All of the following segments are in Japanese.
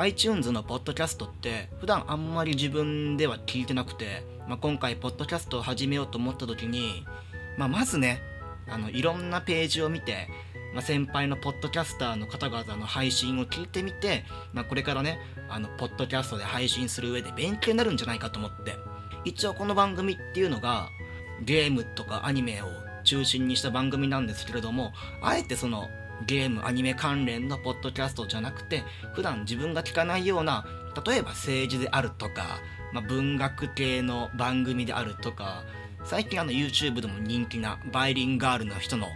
iTunes のポッドキャストって普段あんまり自分では聞いてなくて、まあ、今回ポッドキャストを始めようと思った時に、まあ、まずねあのいろんなページを見て、まあ、先輩のポッドキャスターの方々の配信を聞いてみて、まあ、これからねあのポッドキャストで配信する上で勉強になるんじゃないかと思って。一応この番組っていうのがゲームとかアニメを中心にした番組なんですけれどもあえてそのゲームアニメ関連のポッドキャストじゃなくて普段自分が聞かないような例えば政治であるとか、まあ、文学系の番組であるとか最近あの YouTube でも人気なバイリンガールの人の、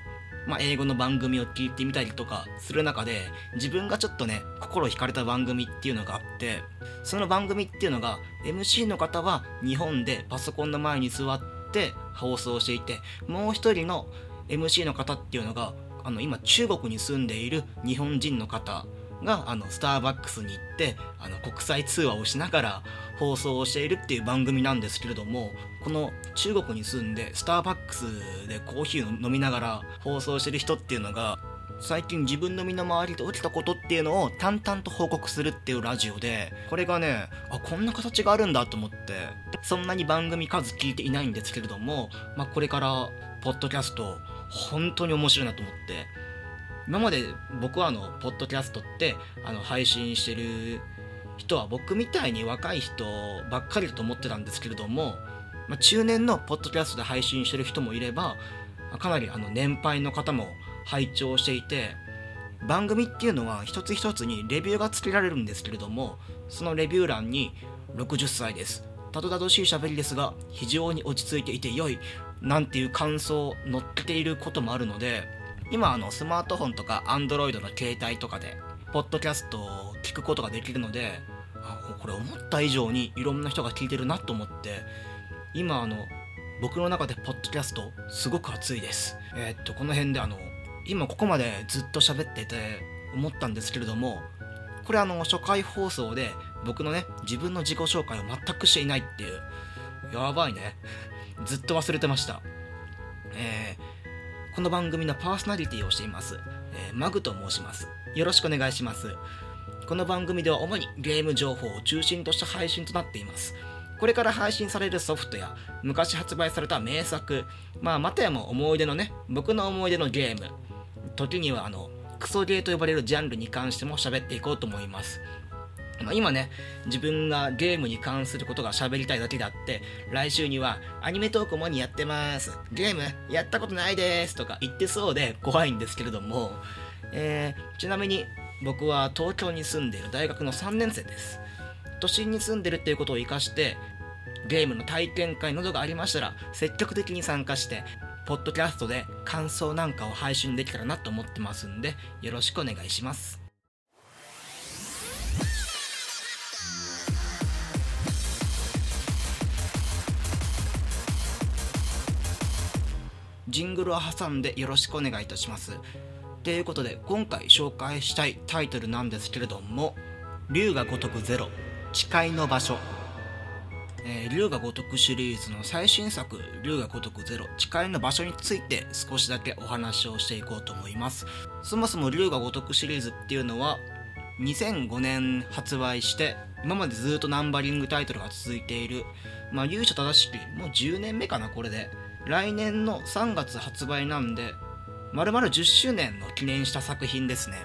まあ、英語の番組を聞いてみたりとかする中で自分がちょっとね心惹かれた番組っていうのがあってその番組っていうのが MC の方は日本でパソコンの前に座って放送していてもう一人の MC の方っていうのがあの今中国に住んでいる日本人の方があのスターバックスに行ってあの国際通話をしながら放送をしているっていう番組なんですけれどもこの中国に住んでスターバックスでコーヒーを飲みながら放送してる人っていうのが最近自分の身の回りで起きたことっていうのを淡々と報告するっていうラジオでこれがねあこんな形があるんだと思ってそんなに番組数聞いていないんですけれども、まあ、これからポッドキャスト本当に面白いなと思って。今まで僕はあのポッドキャストってあの配信してる人は僕みたいに若い人ばっかりだと思ってたんですけれども、まあ、中年のポッドキャストで配信してる人もいればかなりあの年配の方も拝聴していて番組っていうのは一つ一つにレビューがつけられるんですけれどもそのレビュー欄に60歳です。たどたどしい喋りですが非常に落ち着いていて良いなんていう感想載っていることもあるので今あのスマートフォンとか Android の携帯とかでポッドキャストを聞くことができるのでこれ思った以上にいろんな人が聞いてるなと思って今あの僕の中でポッドキャストすごく熱いです。えー、っとこの辺であの今ここまでずっと喋ってて思ったんですけれどもこれあの初回放送で僕のね自分の自己紹介を全くしていないっていうやばいね。ずっと忘れてました。えー、この番組のパーソナリティをしています、えー、マグと申します。よろしくお願いします。この番組では主にゲーム情報を中心とした配信となっています。これから配信されるソフトや昔発売された名作まあまたやも思い出のね僕の思い出のゲーム時にはあのクソゲーと呼ばれるジャンルに関しても喋っていこうと思います。まあ、今ね、自分がゲームに関することが喋りたいだけであって、来週にはアニメトークもにやってます。ゲームやったことないですとか言ってそうで怖いんですけれども、えー、ちなみに僕は東京に住んでいる大学の3年生です。都心に住んでるっていうことを活かして、ゲームの体験会などがありましたら積極的に参加してポッドキャストで感想なんかを配信できたらなと思ってますんで、よろしくお願いします。ジングルを挟んでよろしくお願いいたします。ということで、今回紹介したいタイトルなんですけれども、竜が如くゼロ、誓いの場所えー、龍が如くシリーズの最新作、龍が如くゼロ、誓いの場所について少しだけお話をしていこうと思います。そもそも龍が如くシリーズっていうのは、2005年発売して、今までずっとナンバリングタイトルが続いている、まあ、勇者正しき、もう10年目かな、これで。来年の3月発売なんで、丸々10周年の記念した作品ですね。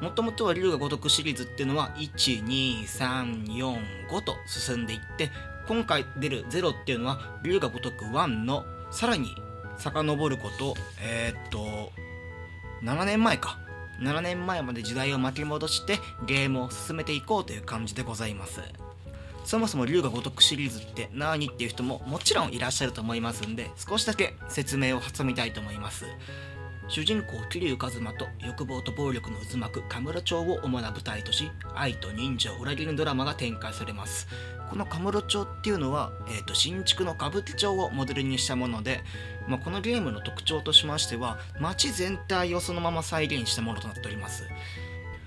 もともとは龍が如くシリーズっていうのは1、2、3、4、5と進んでいって今回出る0っていうのは龍が如く1のさらに遡ることえー、っと7年前か7年前まで時代を巻き戻してゲームを進めていこうという感じでございますそもそも龍が如くシリーズって何っていう人ももちろんいらっしゃると思いますんで少しだけ説明を挟みたいと思います。主人公桐生一馬と欲望と暴力の渦巻く神室町を主な舞台とし愛と人情を裏切るドラマが展開されます。このカムロ町っていうのは、えーと、新築の歌舞伎町をモデルにしたもので、まあ、このゲームの特徴としましては街全体をそのまま再現したものとなっております。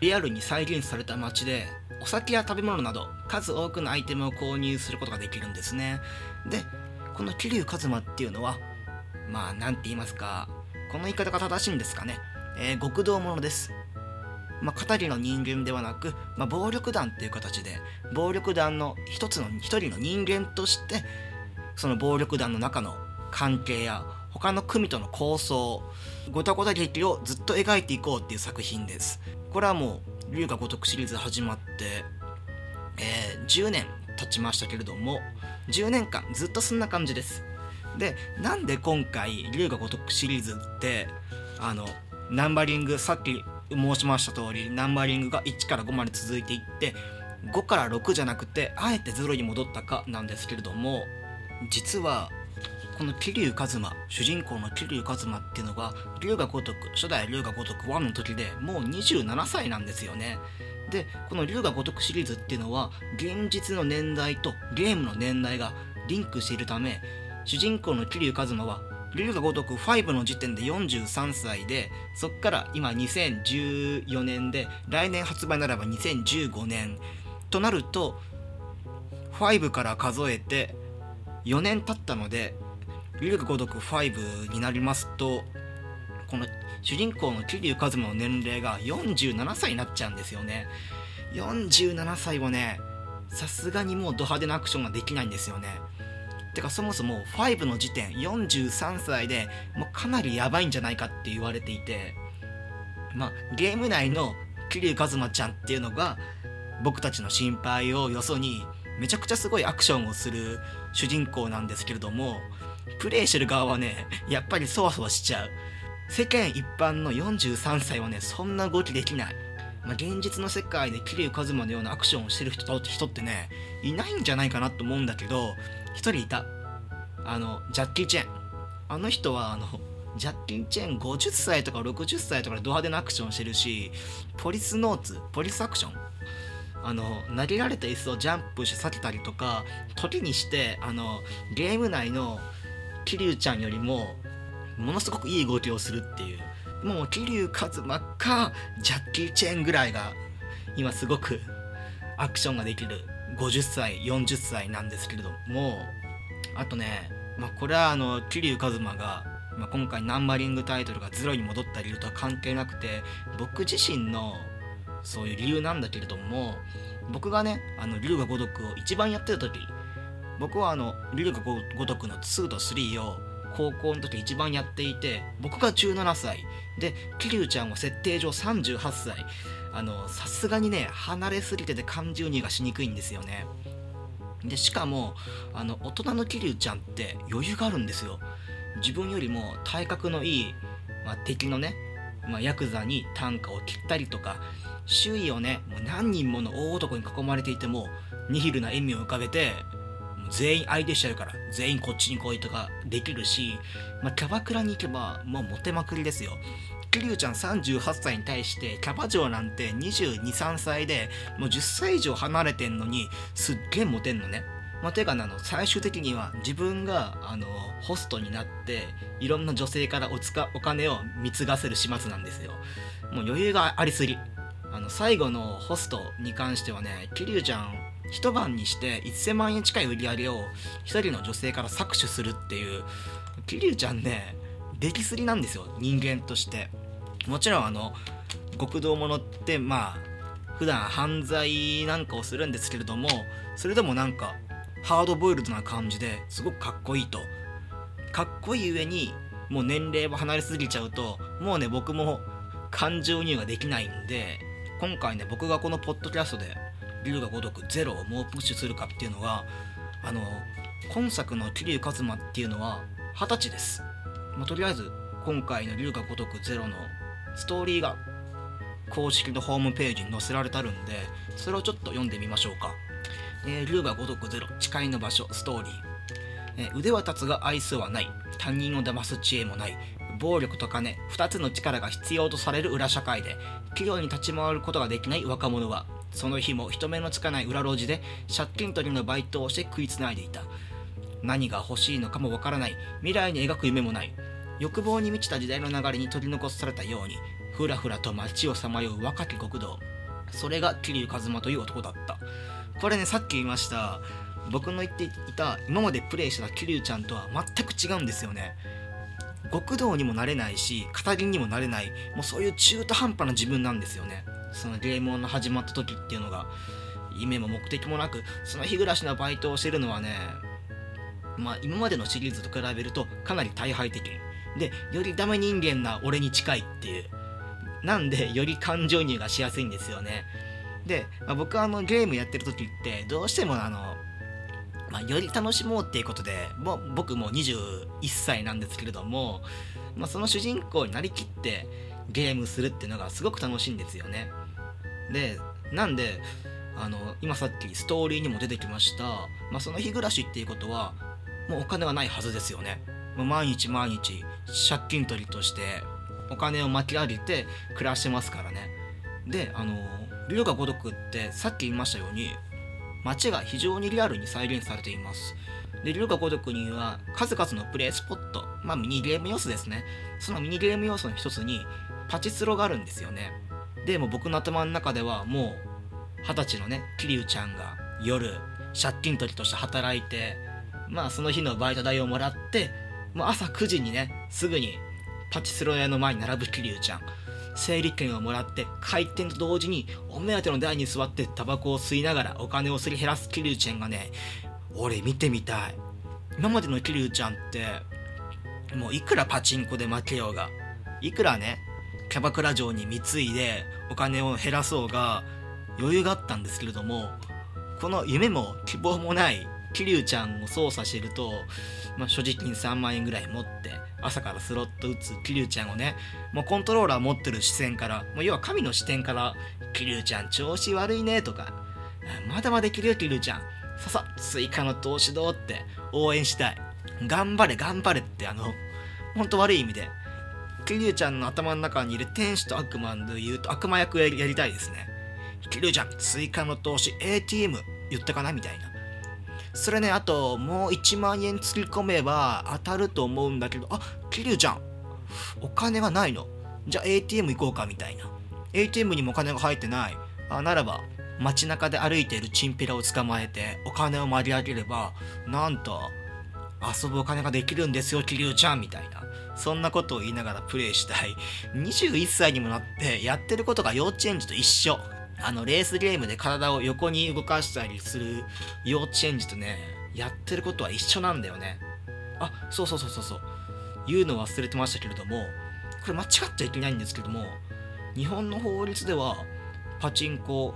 リアルに再現された街でお酒や食べ物など数多くのアイテムを購入することができるんですね。でこの桐生一馬っていうのはまあ何て言いますかこの言い方が正しいんですかね、えー、極道者です。まあ、語りの人間ではなく、まあ、暴力団っていう形で暴力団の一つの一人の人間としてその暴力団の中の関係や他の組との構想ごたごた劇をずっと描いていこうっていう作品です。これはもう龍が如くシリーズ始まって、えー、10年経ちましたけれども10年間ずっとそんな感じです。でなんで今回龍が如くシリーズってあのナンバリングさっき申しました通りナンバリングが1から5まで続いていって5から6じゃなくてあえて0に戻ったかなんですけれども実はこの桐生一馬主人公の桐生一馬っていうのが龍が如く初代龍が如く1の時でもう27歳なんですよね。でこの龍が如くシリーズっていうのは現実の年代とゲームの年代がリンクしているため主人公の桐生一馬は龍が如く5の時点で43歳でそっから今2014年で来年発売ならば2015年となると5から数えて4年経ったので龍が如く5になりますとこの主人公の桐生一馬の年齢が47歳になっちゃうんですよね。47歳はねさすがにもうド派手なアクションができないんですよね。てかそもそも5の時点43歳でもうかなりやばいんじゃないかって言われていてまあゲーム内の桐生一馬ちゃんっていうのが僕たちの心配をよそにめちゃくちゃすごいアクションをする主人公なんですけれどもプレイしてる側はねやっぱりそわそわしちゃう。世間一般の43歳はねそんな動きできない。まあ、現実の世界で桐生一馬のようなアクションをしてる人人ってねいないんじゃないかなと思うんだけど1人いた。あのジャッキー・チェン。あの人はあのジャッキー・チェン50歳とか60歳とかでド派手なアクションしてるしポリスノーツポリスアクション。あの投げられた椅子をジャンプして避けたりとか時にしてあのゲーム内の桐生ちゃんよりもものすごくいい動きをするっていう。もう桐生一馬かジャッキー・チェンぐらいが今すごくアクションができる。50歳40歳なんですけれども。あとね、まあ、これはあの桐生一馬が、まあ、今回ナンバリングタイトルがゼロに戻った理由とは関係なくて僕自身のそういう理由なんだけれども僕がねあの龍が如くを一番やってた時僕はあの龍が如くの2と3を高校の時一番やっていて僕が17歳。で桐生ちゃんは設定上38歳。あのさすがにね離れすぎてて感情入がしにくいんですよね。でしかもあの大人の桐生ちゃんって余裕があるんですよ。自分よりも体格のいい、まあ、敵のね、まあ、ヤクザに短歌を切ったりとか周囲をねもう何人もの大男に囲まれていてもニヒルな笑みを浮かべて全員相手しちゃうから全員こっちに来いとかできるし、まあ、キャバクラに行けばもうモテまくりですよ。桐生ちゃん38歳に対してキャバ嬢なんて223歳でもう10歳以上離れてんのにすっげえモテんのね。まあ、てかあの最終的には自分があのホストになっていろんな女性からおつかお金を貢がせる始末なんですよ。もう余裕がありすぎ。あの最後のホストに関してはね桐生ちゃん一晩にして1000万円近い売り上げを一人の女性から搾取するっていう桐生ちゃんね出来すぎなんですよ人間として。もちろんあの極道者ってまあ普段犯罪なんかをするんですけれどもそれでもなんかハードボイルドな感じですごくかっこいいと。かっこいい上にもう年齢も離れすぎちゃうともうね僕も感情入ができないんで今回ね僕がこのポッドキャストで龍が如くゼロをもうプッシュするかっていうのはあの今作の桐生一馬っていうのは二十歳です、まあ、とりあえず今回の龍が如くゼロのストーリーが公式のホームページに載せられたるんでそれをちょっと読んでみましょうか、えー、龍が如くゼロ誓いの場所ストーリー、え、腕は立つが愛想はない。他人を騙す知恵もない。暴力と金2つの力が必要とされる裏社会で企業に立ち回ることができない若者はその日も人目のつかない裏路地で借金取りのバイトをして食いつないでいた。何が欲しいのかもわからない。未来に描く夢もない。欲望に満ちた時代の流れに取り残されたようにふらふらと街をさまよう若き国道。それが桐生一馬という男だった。これねさっき言いました。僕の言っていた今までプレイした桐生ちゃんとは全く違うんですよね。極道にもなれないし語りにもなれない。もうそういう中途半端な自分なんですよね。そのゲームの始まった時っていうのが夢も目的もなくその日暮らしのバイトをしてるのはねまあ今までのシリーズと比べるとかなり大敗的でよりダメ人間な俺に近いっていう。なんでより感情移入がしやすいんですよね。で、まあ、僕はあのゲームやってる時ってどうしてもあの、まあ、より楽しもうっていうことでもう僕も21歳なんですけれども、まあ、その主人公になりきってゲームするっていうのがすごく楽しいんですよね。でなんであの今さっきストーリーにも出てきました、まあ、その日暮らしっていうことはもうお金はないはずですよね。もう毎日毎日借金取りとしてお金を巻き上げて暮らしてますからね。であの龍が如くってさっき言いましたように街が非常にリアルに再現されています。で龍が如くには数々のプレイスポットまあミニゲーム要素ですね。そのミニゲーム要素の一つにパチスロがあるんですよね。でも僕の頭の中ではもう二十歳のね桐生ちゃんが夜借金取りとして働いてまあその日のバイト代をもらってもう朝9時にねすぐにパチスロ屋の前に並ぶ桐生ちゃん。整理券をもらって開店と同時にお目当ての台に座ってタバコを吸いながらお金をすり減らす桐生ちゃんがね俺見てみたい。今までの桐生ちゃんってもういくらパチンコで負けようがいくらねキャバクラ城に貢いでお金を減らそうが余裕があったんですけれどもこの夢も希望もない桐生ちゃんを操作してると、まあ、所持金3万円ぐらい持って朝からスロット打つ桐生ちゃんをねもうコントローラー持ってる視線からもう要は神の視点から「桐生ちゃん調子悪いね」とか「まだまだいけるよ桐生ちゃんささ追加の投資どう?」って応援したい頑張れ頑張れってあのほんと悪い意味で桐生ちゃんの頭の中にいる天使と悪魔で言うと悪魔役やりたいですね桐生ちゃん追加の投資 ATM 言ったかなみたいなそれね、あと、もう1万円突き込めば当たると思うんだけど、あ、桐生ちゃん、お金がないの。じゃあ ATM 行こうかみたいな。ATM にもお金が入ってない。あならば、街中で歩いているチンピラを捕まえてお金を盛り上げれば、なんと、遊ぶお金ができるんですよ、桐生ちゃんみたいな。そんなことを言いながらプレイしたい。21歳にもなってやってることが幼稚園児と一緒。あのレースゲームで体を横に動かしたりする幼稚園児とねやってることは一緒なんだよね。あそうそうそうそうそう。言うの忘れてましたけれどもこれ間違っちゃいけないんですけども日本の法律ではパチンコ、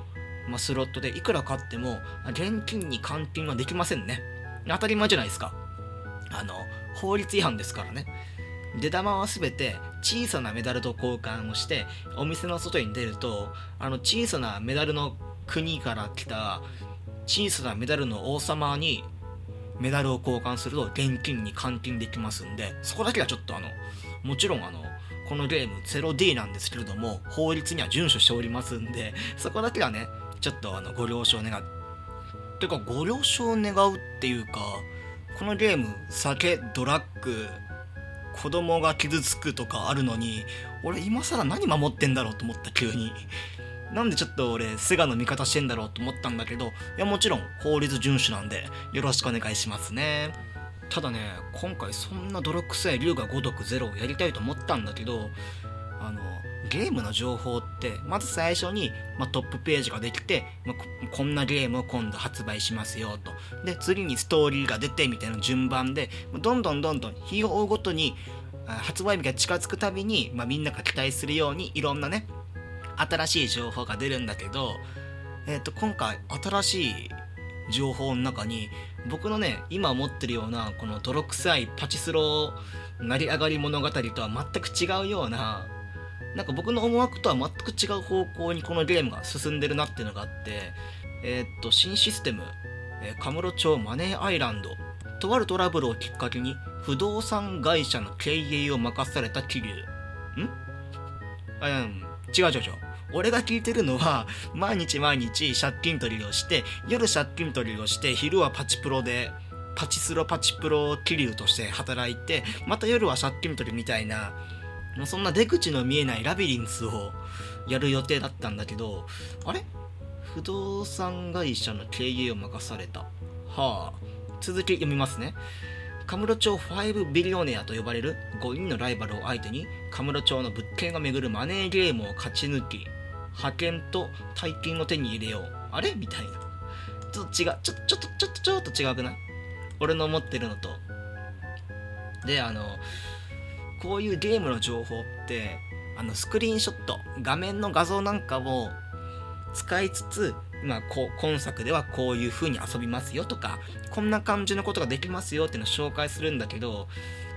まあ、スロットでいくら買っても現金に換金はできませんね。当たり前じゃないですか。あの法律違反ですからね。出玉は全て小さなメダルと交換をしてお店の外に出るとあの小さなメダルの国から来た小さなメダルの王様にメダルを交換すると現金に換金できますんでそこだけはちょっとあのもちろんあのこのゲーム 0D なんですけれども法律には遵守しておりますんでそこだけはねちょっとあのご了承願。うてかご了承願うっていうかこのゲーム酒ドラッグ子供が傷つくとかあるのに俺今更何守ってんだろうと思った急に。なんでちょっと俺菅の味方してんだろうと思ったんだけどいやもちろん法律遵守なんでよろしくお願いしますね。ただね今回そんな泥臭い龍が如くゼロをやりたいと思ったんだけどあのゲームの情報ってまず最初に、まあ、トップページができて、まあ、こんなゲームを今度発売しますよと。で次にストーリーが出てみたいな順番でどんどんどんどん日を追うごとに発売日が近づくたびに、まあ、みんなが期待するようにいろんなね新しい情報が出るんだけど、えー、と今回新しい情報の中に僕のね今持ってるようなこの泥臭いパチスロ成り上がり物語とは全く違うようななんか僕の思惑とは全く違う方向にこのゲームが進んでるなっていうのがあってえー、っと新システム、えー、カムロ町マネーアイランドとあるトラブルをきっかけに不動産会社の経営を任された桐生。ん？うん。違う違う違う。俺が聞いてるのは毎日毎日借金取りをして夜借金取りをして昼はパチプロでパチスロパチプロ桐生として働いてまた夜は借金取りみたいなそんな出口の見えないラビリンスをやる予定だったんだけどあれ？不動産会社の経営を任された。はあ。続き読みますね。カムロ町5ビリオネアと呼ばれる5人のライバルを相手にカムロ町の物件が巡るマネーゲームを勝ち抜き派遣と大金を手に入れよう。あれ？みたいな。ちょっと違う。ちょちょっとちょっとちょっと違くない？俺の思ってるのと。であのこういうゲームの情報ってあのスクリーンショット画面の画像なんかを使いつつ、まあ、こ今作ではこういう風に遊びますよとかこんな感じのことができますよっていうのを紹介するんだけど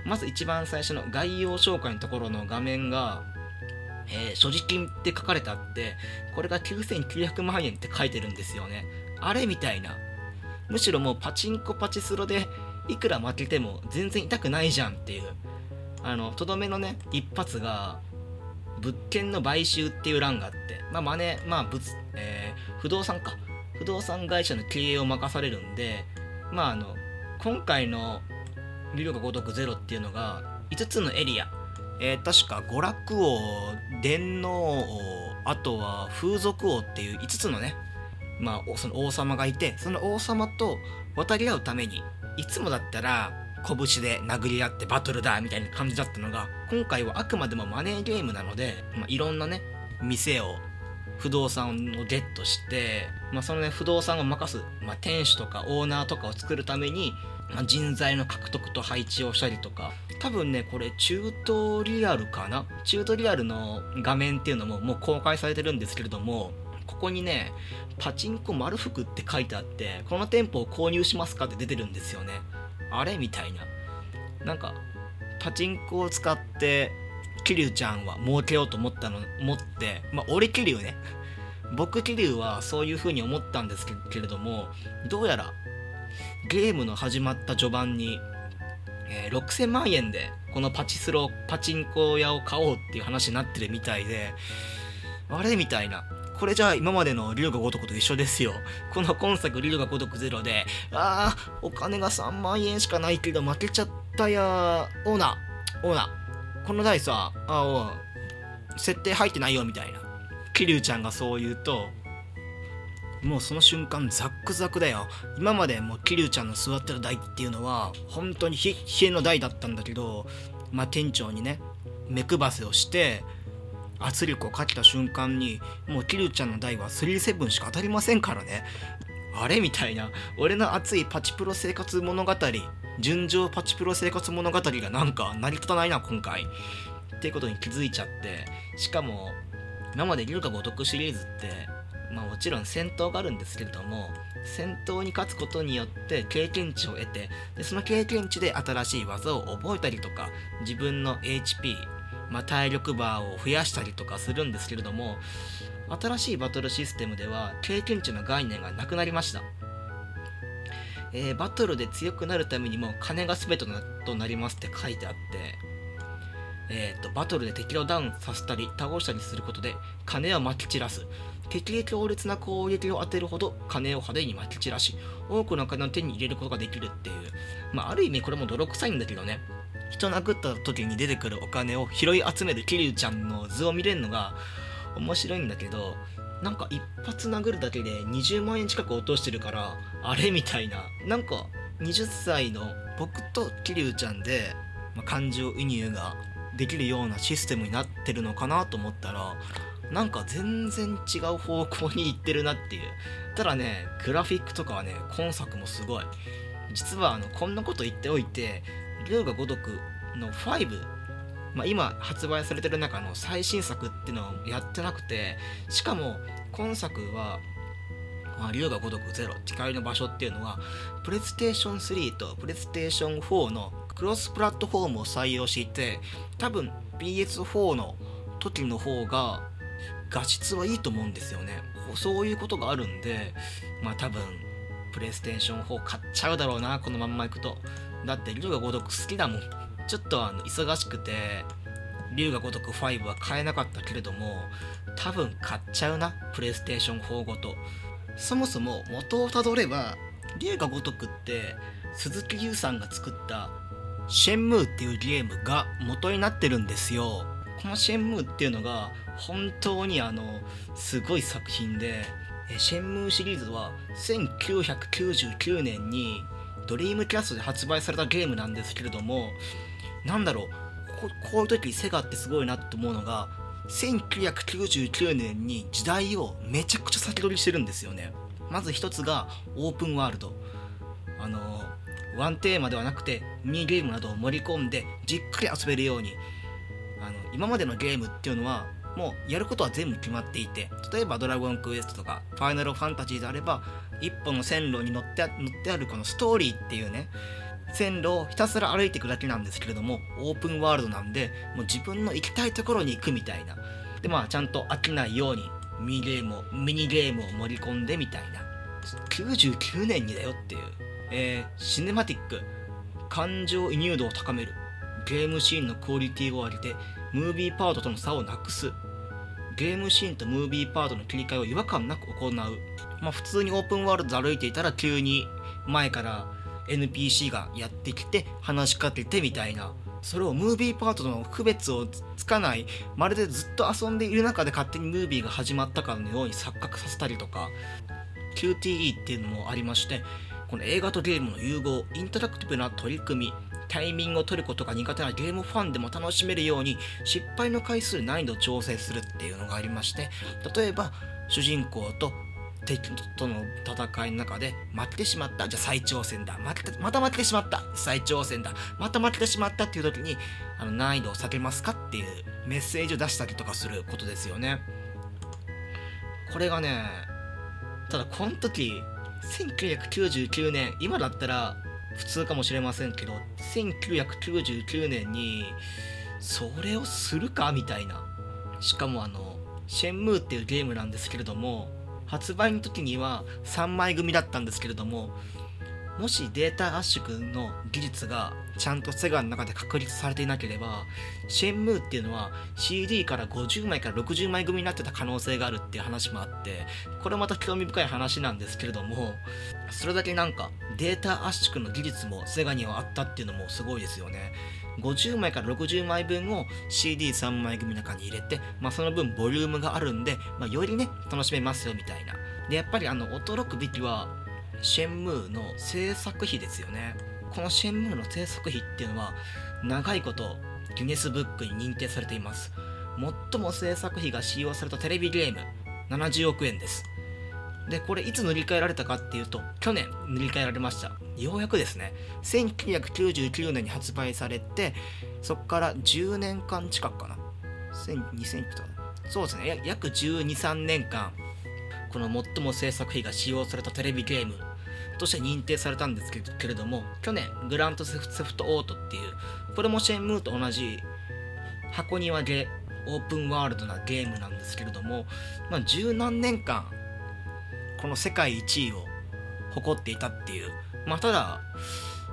まず一番最初の概要紹介のところの画面が、えー、所持金って書かれてあってこれが9900万円って書いてるんですよね。あれみたいな。むしろもうパチンコパチスロでいくら負けても全然痛くないじゃんっていう。あのとどめのね一発が物件の買収っていう欄があってまあマネまあ物、えー、不動産か。不動産会社の経営を任されるんでまああの今回の「流力如くゼロっていうのが5つのエリア、えー、確か娯楽王電脳王あとは風俗王っていう5つのねまあその王様がいてその王様と渡り合うためにいつもだったら拳で殴り合ってバトルだみたいな感じだったのが今回はあくまでもマネーゲームなので、まあ、いろんなね店を不動産をゲットして、まあ、そのね不動産を任す、まあ、店主とかオーナーとかを作るために、まあ、人材の獲得と配置をしたりとか多分ねこれ中トリアルかな？中トリアルの画面っていうのももう公開されてるんですけれどもここにねパチンコ丸福って書いてあってこの店舗を購入しますかって出てるんですよね。あれ？みたいな。なんかパチンコを使って桐生ちゃんは儲けようと思ったの思ってまあ俺桐生ね。僕桐生はそういう風に思ったんですけれどもどうやらゲームの始まった序盤に、えー、6000万円でこのパチスロパチンコ屋を買おうっていう話になってるみたいであれ？みたいな。これじゃあ今までの竜が如くと一緒ですよ。この今作竜が如くゼロで、ああ、お金が3万円しかないけど負けちゃったやオーナー、オーナー、この台さ、あお設定入ってないよみたいな。桐生ちゃんがそう言うと、もうその瞬間ザックザクだよ。今までもう桐生ちゃんの座ってる台っていうのは、本当に冷えの台だったんだけど、まあ店長にね、目配せをして、圧力をかけた瞬間にもうキルちゃんの台は37しか当たりませんからね。あれみたいな。俺の熱いパチプロ生活物語純情パチプロ生活物語がなんか成り立たないな今回。っていうことに気づいちゃって。しかも今まで龍が如くシリーズってまあもちろん戦闘があるんですけれども戦闘に勝つことによって経験値を得てでその経験値で新しい技を覚えたりとか自分の HP まあ、体力バーを増やしたりとかするんですけれども新しいバトルシステムでは経験値の概念がなくなりました、えー、バトルで強くなるためにも金が全てとなりますって書いてあってえーと、バトルで敵をダウンさせたり倒したりすることで金をまき散らす。敵へ強烈な攻撃を当てるほど金を派手にまき散らし多くの金を手に入れることができるっていう。まあある意味これも泥臭いんだけどね。人殴った時に出てくるお金を拾い集める桐生ちゃんの図を見れるのが面白いんだけどなんか一発殴るだけで20万円近く落としてるからあれみたいな。なんか20歳の僕と桐生ちゃんで、まあ、感情移入ができるようなシステムになってるのかなと思ったらなんか全然違う方向に行ってるなっていう。ただねグラフィックとかはね今作もすごい。実はあのこんなこと言っておいて龍が如くの5、まあ、今発売されてる中の最新作っていうのをやってなくてしかも今作はまあ、龍が如くゼロ光の場所っていうのはプレステーション3とプレステーション4のクロスプラットフォームを採用していて多分 PS4 の時の方が画質はいいと思うんですよね。そういうことがあるんでまあ多分プレイステーション4買っちゃうだろうなこのまんまいくと。だって龍が如く好きだもん。ちょっとあの忙しくて龍が如く5は買えなかったけれども多分買っちゃうなプレイステーション4ごと。そもそも元をたどれば龍が如くって鈴木優さんが作ったシェンムーっていうゲームが元になってるんですよ。このシェンムーっていうのが本当にあのすごい作品でシェンムーシリーズは1999年にドリームキャストで発売されたゲームなんですけれどもなんだろうこういう時セガってすごいなと思うのが1999年に時代をめちゃくちゃ先取りしてるんですよね。まず一つがオープンワールド。あのワンテーマではなくてミニゲームなどを盛り込んでじっくり遊べるように。あの今までのゲームっていうのはもうやることは全部決まっていて例えば「ドラゴンクエスト」とか「ファイナルファンタジー」であれば一本の線路に乗って乗ってあるこのストーリーっていうね線路をひたすら歩いていくだけなんですけれどもオープンワールドなんでもう自分の行きたいところに行くみたいな。でまあちゃんと飽きないようにミニゲームをミニゲームを盛り込んでみたいな。99年にだよっていう、えー、シネマティック。感情移入度を高める。ゲームシーンのクオリティを上げてムービーパートとの差をなくす。ゲームシーンとムービーパートの切り替えを違和感なく行う、まあ、普通にオープンワールドで歩いていたら急に前から NPC がやってきて話しかけてみたいなそれをムービーパートとの区別をつかないまるでずっと遊んでいる中で勝手にムービーが始まったかのように錯覚させたりとか QTE っていうのもありましてこの映画とゲームの融合インタラクティブな取り組みタイミングを取ることが苦手なゲームファンでも楽しめるように失敗の回数難易度を調整するっていうのがありまして例えば主人公と敵との戦いの中で負けてしまったじゃあ再挑戦だ負けてまた負けてしまった再挑戦だまた負けてしまったっていう時にあの難易度を下げますかっていうメッセージを出したりとかすることですよね。これがねただこの時1999年今だったら普通かもしれませんけど1999年にそれをするかみたいな。しかもあのシェンムーっていうゲームなんですけれども発売の時には3枚組だったんですけれどももしデータ圧縮の技術がちゃんとセガの中で確立されていなければシェンムーっていうのは CD から50枚から60枚組になってた可能性があるっていう話もあってこれまた興味深い話なんですけれどもそれだけなんかデータ圧縮の技術もセガにはあったっていうのもすごいですよね。50枚から60枚分を CD3 枚組の中に入れて、まあ、その分ボリュームがあるんで、まあ、よりね楽しめますよみたいな。でやっぱりあの驚くべきはシェンムーの制作費ですよね。このシェンムーの制作費っていうのは長いことギネスブックに認定されています。最も制作費が使用されたテレビゲーム70億円です。でこれいつ塗り替えられたかっていうと去年塗り替えられました。ようやくですね。1999年に発売されてそこから10年間近くかな。2000とそうですね。約1 2 3年間この最も制作費が使用されたテレビゲームとして認定されたんですけれども去年グラントセフトオートっていうこれもシェンムーと同じ箱庭でオープンワールドなゲームなんですけれども、まあ、十何年間この世界一位を誇っていたっていうまあただ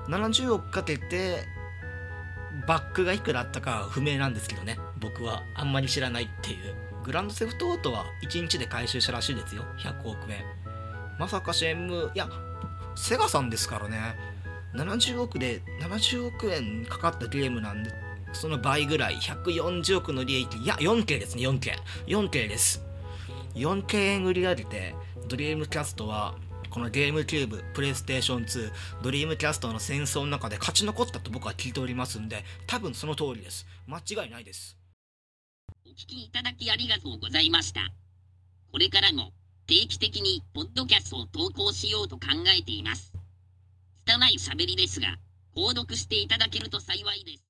70億かけてバックがいくらあったか不明なんですけどね僕はあんまり知らないっていう。グランドセフトオートは1日で回収したらしいですよ。100億円。まさかシェンムーいやセガさんですからね。70億で70億円かかったゲームなんでその倍ぐらい140億の利益いや 4K ですね 4K4K 4K です。4K 円売り上げてドリームキャストはこのゲームキューブプレイステーション2ドリームキャストの戦争の中で勝ち残ったと僕は聞いておりますんで多分その通りです。間違いないです。お聞きいただきありがとうございました。これからも定期的にポッドキャストを投稿しようと考えています。拙い喋りですが購読していただけると幸いです。